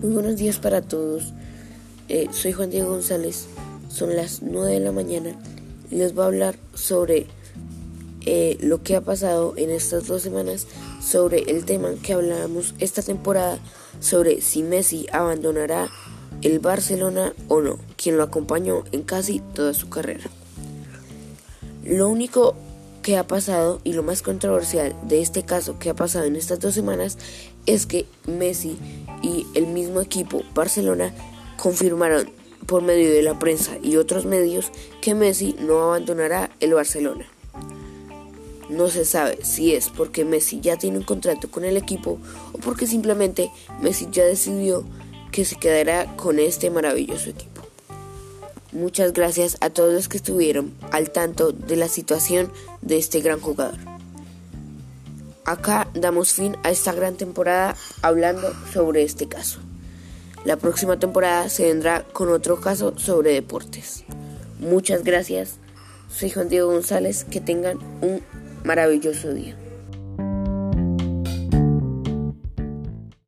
Muy buenos días para todos. Eh, soy Juan Diego González. Son las 9 de la mañana y les voy a hablar sobre eh, lo que ha pasado en estas dos semanas, sobre el tema que hablábamos esta temporada, sobre si Messi abandonará el Barcelona o no, quien lo acompañó en casi toda su carrera. Lo único que ha pasado y lo más controversial de este caso que ha pasado en estas dos semanas es que Messi y el mismo equipo Barcelona confirmaron por medio de la prensa y otros medios que Messi no abandonará el Barcelona. No se sabe si es porque Messi ya tiene un contrato con el equipo o porque simplemente Messi ya decidió que se quedará con este maravilloso equipo. Muchas gracias a todos los que estuvieron al tanto de la situación de este gran jugador. Acá damos fin a esta gran temporada hablando sobre este caso. La próxima temporada se vendrá con otro caso sobre deportes. Muchas gracias. Soy Juan Diego González. Que tengan un maravilloso día.